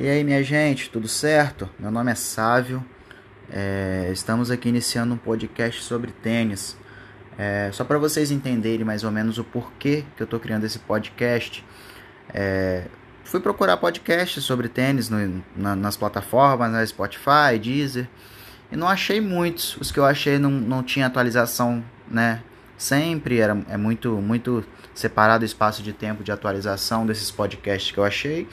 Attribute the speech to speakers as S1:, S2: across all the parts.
S1: E aí, minha gente, tudo certo? Meu nome é Sávio. É, estamos aqui iniciando um podcast sobre tênis. É, só para vocês entenderem mais ou menos o porquê que eu estou criando esse podcast. É, fui procurar podcasts sobre tênis no, na, nas plataformas, na Spotify, Deezer, e não achei muitos. Os que eu achei não, não tinha atualização, né? Sempre era é muito muito separado o espaço de tempo de atualização desses podcasts que eu achei.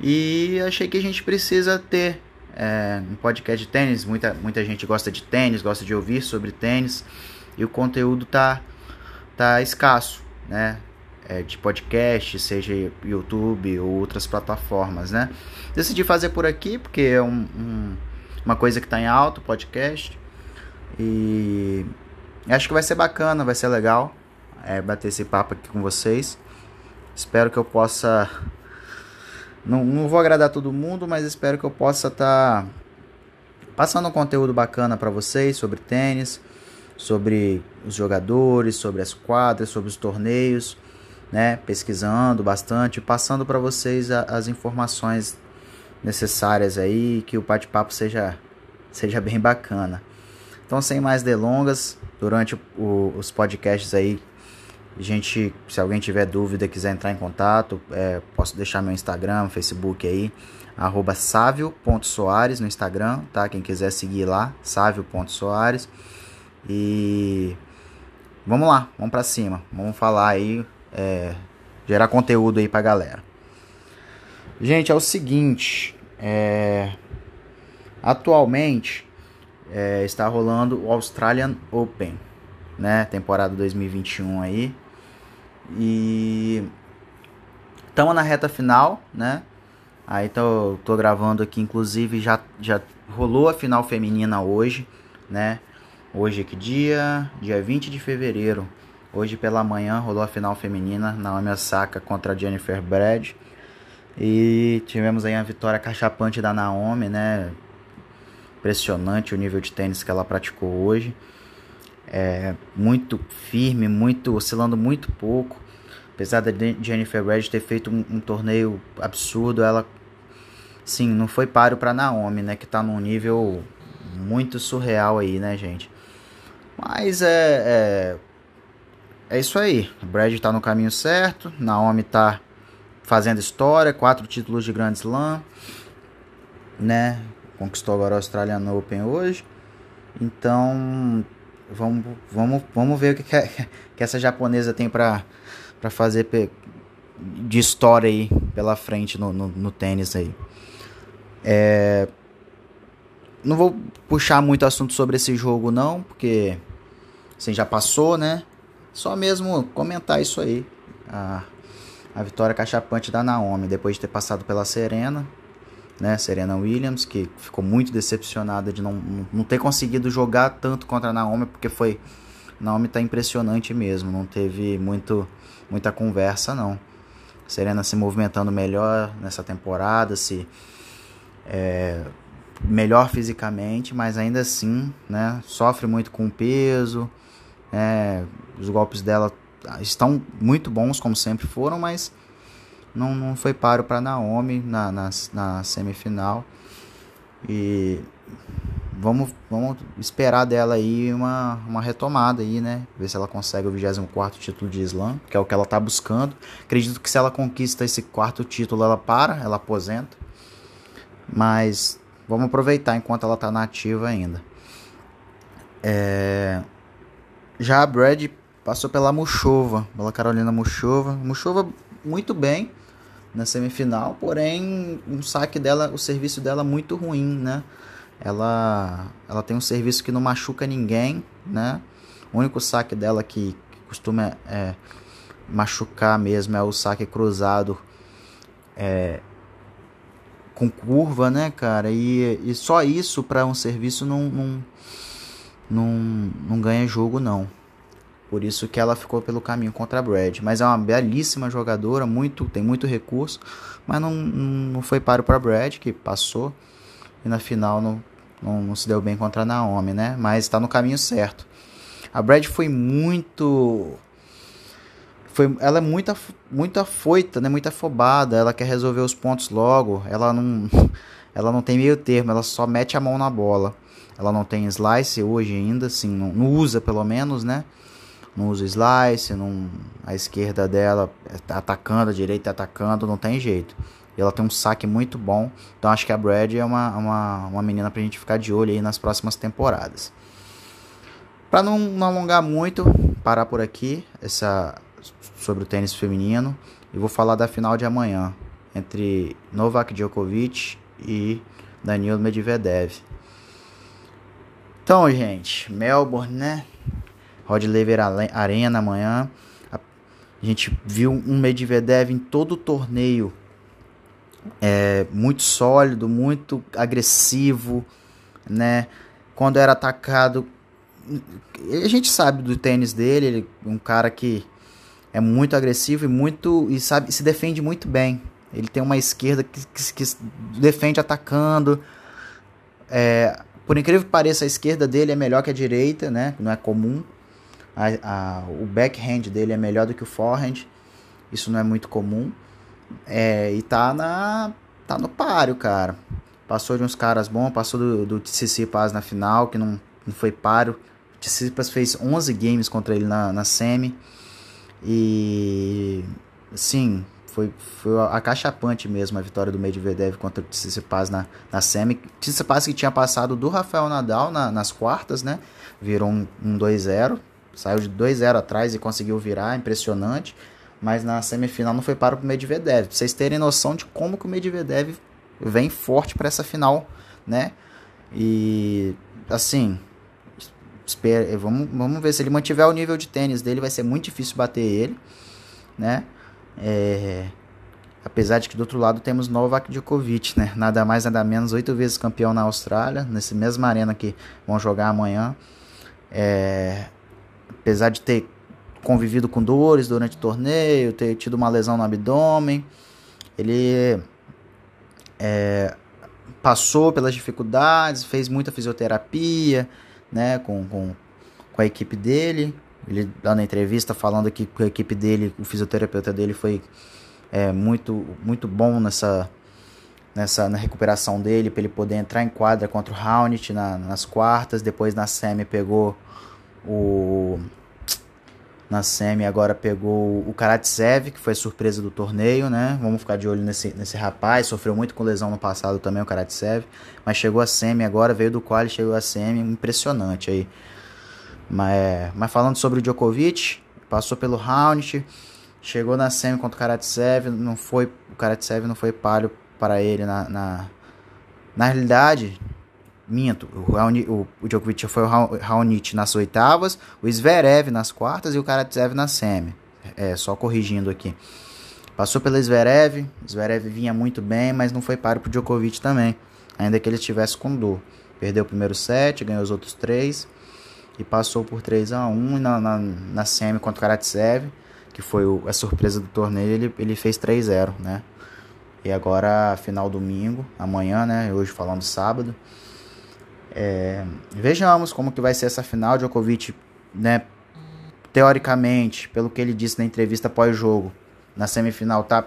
S1: E achei que a gente precisa ter é, um podcast de tênis. Muita, muita gente gosta de tênis, gosta de ouvir sobre tênis. E o conteúdo tá, tá escasso, né? É, de podcast, seja YouTube ou outras plataformas, né? Decidi fazer por aqui porque é um, um, uma coisa que está em alto, podcast. E acho que vai ser bacana, vai ser legal é, bater esse papo aqui com vocês. Espero que eu possa não, não vou agradar todo mundo, mas espero que eu possa estar tá passando um conteúdo bacana para vocês sobre tênis, sobre os jogadores, sobre as quadras, sobre os torneios, né? Pesquisando bastante, passando para vocês a, as informações necessárias aí, que o bate-papo seja, seja bem bacana. Então, sem mais delongas, durante o, os podcasts aí gente, se alguém tiver dúvida, quiser entrar em contato, é, posso deixar meu Instagram, Facebook aí, arroba no Instagram, tá? Quem quiser seguir lá, savio.soares. E vamos lá, vamos para cima, vamos falar aí, é, gerar conteúdo aí pra galera. Gente, é o seguinte, é, atualmente é, está rolando o Australian Open, né? Temporada 2021 aí. E estamos na reta final, né? Aí tô, tô gravando aqui, inclusive já, já rolou a final feminina hoje, né? Hoje que dia? Dia 20 de fevereiro. Hoje pela manhã rolou a final feminina, Naomi Osaka contra Jennifer Brad. E tivemos aí a vitória cachapante da Naomi, né? Impressionante o nível de tênis que ela praticou hoje é, muito firme, muito oscilando muito pouco. Apesar da Jennifer Red ter feito um, um, torneio absurdo, ela sim não foi páreo para Naomi, né, que tá num nível muito surreal aí, né, gente. Mas é é, é isso aí. Brad tá no caminho certo, Naomi tá fazendo história, quatro títulos de Grand Slam, né? Conquistou agora o Australian Open hoje. Então, Vamos, vamos, vamos ver o que, que, que essa japonesa tem para fazer de história aí pela frente no, no, no tênis aí. É, não vou puxar muito assunto sobre esse jogo não, porque assim, já passou, né? Só mesmo comentar isso aí. A, a vitória cachapante da Naomi, depois de ter passado pela Serena né, Serena Williams, que ficou muito decepcionada de não, não ter conseguido jogar tanto contra a Naomi, porque foi. Naomi tá impressionante mesmo, não teve muito, muita conversa não. Serena se movimentando melhor nessa temporada, se é, melhor fisicamente, mas ainda assim, né, sofre muito com o peso. É, os golpes dela estão muito bons como sempre foram, mas não, não foi páreo para Naomi na, na, na, semifinal. E vamos, vamos esperar dela aí uma, uma retomada aí, né? Ver se ela consegue o 24 título de Slam, que é o que ela tá buscando. Acredito que se ela conquista esse quarto título, ela para, ela aposenta. Mas vamos aproveitar enquanto ela tá nativa ainda. É... Já a Brad passou pela Muchova, pela Carolina Muchova. Muchova muito bem na semifinal, porém um saque dela, o serviço dela muito ruim, né? Ela, ela tem um serviço que não machuca ninguém, né? O único saque dela que, que costuma é, machucar mesmo é o saque cruzado é, com curva, né, cara? E, e só isso para um serviço não, não, não, não ganha jogo, não. Por isso que ela ficou pelo caminho contra a Brad. Mas é uma belíssima jogadora, muito tem muito recurso. Mas não, não foi páreo para Brad, que passou. E na final não, não, não, se deu bem contra a Naomi, né? Mas está no caminho certo. A Brad foi muito foi, ela é muito, muito afoita, né? Muito afobada. Ela quer resolver os pontos logo. Ela não, ela não tem meio termo. Ela só mete a mão na bola. Ela não tem slice hoje ainda, assim, não, não usa pelo menos, né? Não usa slice, não, a esquerda dela tá atacando, a direita tá atacando, não tem jeito. E ela tem um saque muito bom. Então acho que a Brad é uma, uma, uma menina pra gente ficar de olho aí nas próximas temporadas. Para não, não alongar muito, parar por aqui essa sobre o tênis feminino e vou falar da final de amanhã entre Novak Djokovic e Daniel Medvedev. Então, gente, Melbourne, né? Rod Laver Arena amanhã. A gente viu um Medvedev em todo o torneio é, muito sólido, muito agressivo, né? Quando era atacado, a gente sabe do tênis dele, ele é um cara que é muito agressivo e muito e sabe se defende muito bem. Ele tem uma esquerda que, que, que defende atacando. É, por incrível que pareça, a esquerda dele é melhor que a direita, né? Não é comum. A, a, o backhand dele é melhor do que o forehand. Isso não é muito comum. É, e tá na tá no páreo, cara. Passou de uns caras bons, passou do, do Tsitsipas na final, que não, não foi páreo. O Tsitsipas fez 11 games contra ele na, na semi. E sim, foi, foi acachapante mesmo a vitória do Medvedev contra o Tsitsipas na, na semi. Tsitsipas que tinha passado do Rafael Nadal na, nas quartas, né? Virou um, um 2-0. Saiu de 2-0 atrás e conseguiu virar, impressionante. Mas na semifinal não foi para o Medvedev. Pra vocês terem noção de como que o Medvedev vem forte para essa final, né? E assim, espera, vamos, vamos ver se ele mantiver o nível de tênis dele, vai ser muito difícil bater ele, né? É, apesar de que do outro lado temos Novak Djokovic, né? Nada mais nada menos oito vezes campeão na Austrália, nessa mesma arena que vão jogar amanhã. É, apesar de ter convivido com dores durante o torneio, ter tido uma lesão no abdômen, ele é, passou pelas dificuldades, fez muita fisioterapia, né, com, com, com a equipe dele. Ele dando entrevista falando que a equipe dele, o fisioterapeuta dele foi é, muito, muito bom nessa, nessa na recuperação dele, para ele poder entrar em quadra contra o Raonic na, nas quartas. Depois na semi pegou o na semi agora pegou o Karatsev, que foi surpresa do torneio, né? Vamos ficar de olho nesse, nesse rapaz. Sofreu muito com lesão no passado também, o Karatsev. Mas chegou a semi agora, veio do quali, chegou a semi. Impressionante aí. Mas, mas falando sobre o Djokovic, passou pelo round, chegou na semi contra o Karatsev, não foi, o Karatsev não foi páreo para ele na, na, na realidade, Minto, o, Raoni, o, o Djokovic foi o Raonic nas oitavas, o Zverev nas quartas e o Karatsev na semi. É, só corrigindo aqui. Passou pelo Zverev, Zverev vinha muito bem, mas não foi páreo pro Djokovic também, ainda que ele estivesse com dor. Perdeu o primeiro set, ganhou os outros três e passou por 3 a 1 na, na, na semi contra o Karatsev, que foi o, a surpresa do torneio, ele, ele fez 3-0, né? E agora, final domingo, amanhã, né? Hoje falando sábado. É, vejamos como que vai ser essa final. Djokovic, né, teoricamente, pelo que ele disse na entrevista pós-jogo, na semifinal, tá,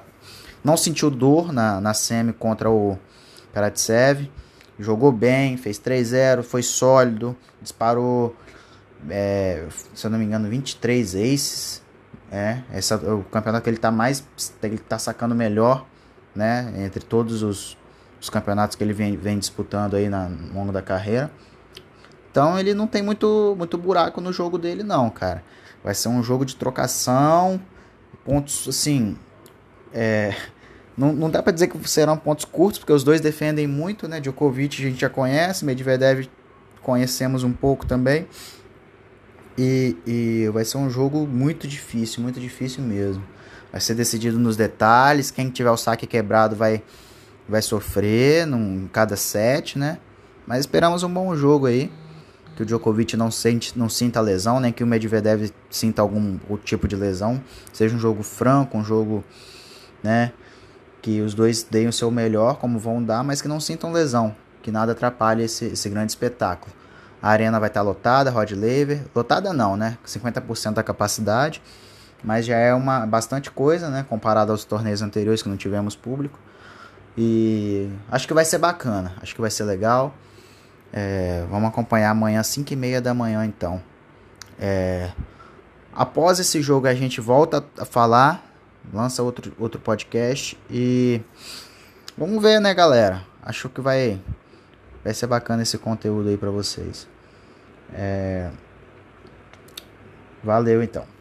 S1: não sentiu dor na, na semi contra o Karatsev. Jogou bem, fez 3-0, foi sólido, disparou, é, se eu não me engano, 23 aces. É, essa, o campeonato que ele tá mais. Ele tá sacando melhor, né? Entre todos os, os campeonatos que ele vem, vem disputando aí na, ao longo da carreira. Então ele não tem muito, muito buraco no jogo dele, não, cara. Vai ser um jogo de trocação, pontos assim. É, não, não dá para dizer que serão pontos curtos, porque os dois defendem muito, né? Djokovic a gente já conhece, Medvedev conhecemos um pouco também. E, e vai ser um jogo muito difícil, muito difícil mesmo. Vai ser decidido nos detalhes. Quem tiver o saque quebrado vai vai sofrer num cada set, né? Mas esperamos um bom jogo aí. Que o Djokovic não, sente, não sinta lesão, nem que o Medvedev sinta algum tipo de lesão. Seja um jogo franco, um jogo, né? Que os dois deem o seu melhor, como vão dar, mas que não sintam lesão. Que nada atrapalhe esse, esse grande espetáculo. A arena vai estar lotada, Rod Laver. Lotada não, né? 50% da capacidade. mas já é uma bastante coisa, né, comparado aos torneios anteriores que não tivemos público. E acho que vai ser bacana, acho que vai ser legal. É, vamos acompanhar amanhã às 5 e meia da manhã então. É, após esse jogo a gente volta a falar, lança outro, outro podcast e vamos ver, né, galera? Acho que vai vai ser bacana esse conteúdo aí para vocês. É, valeu então.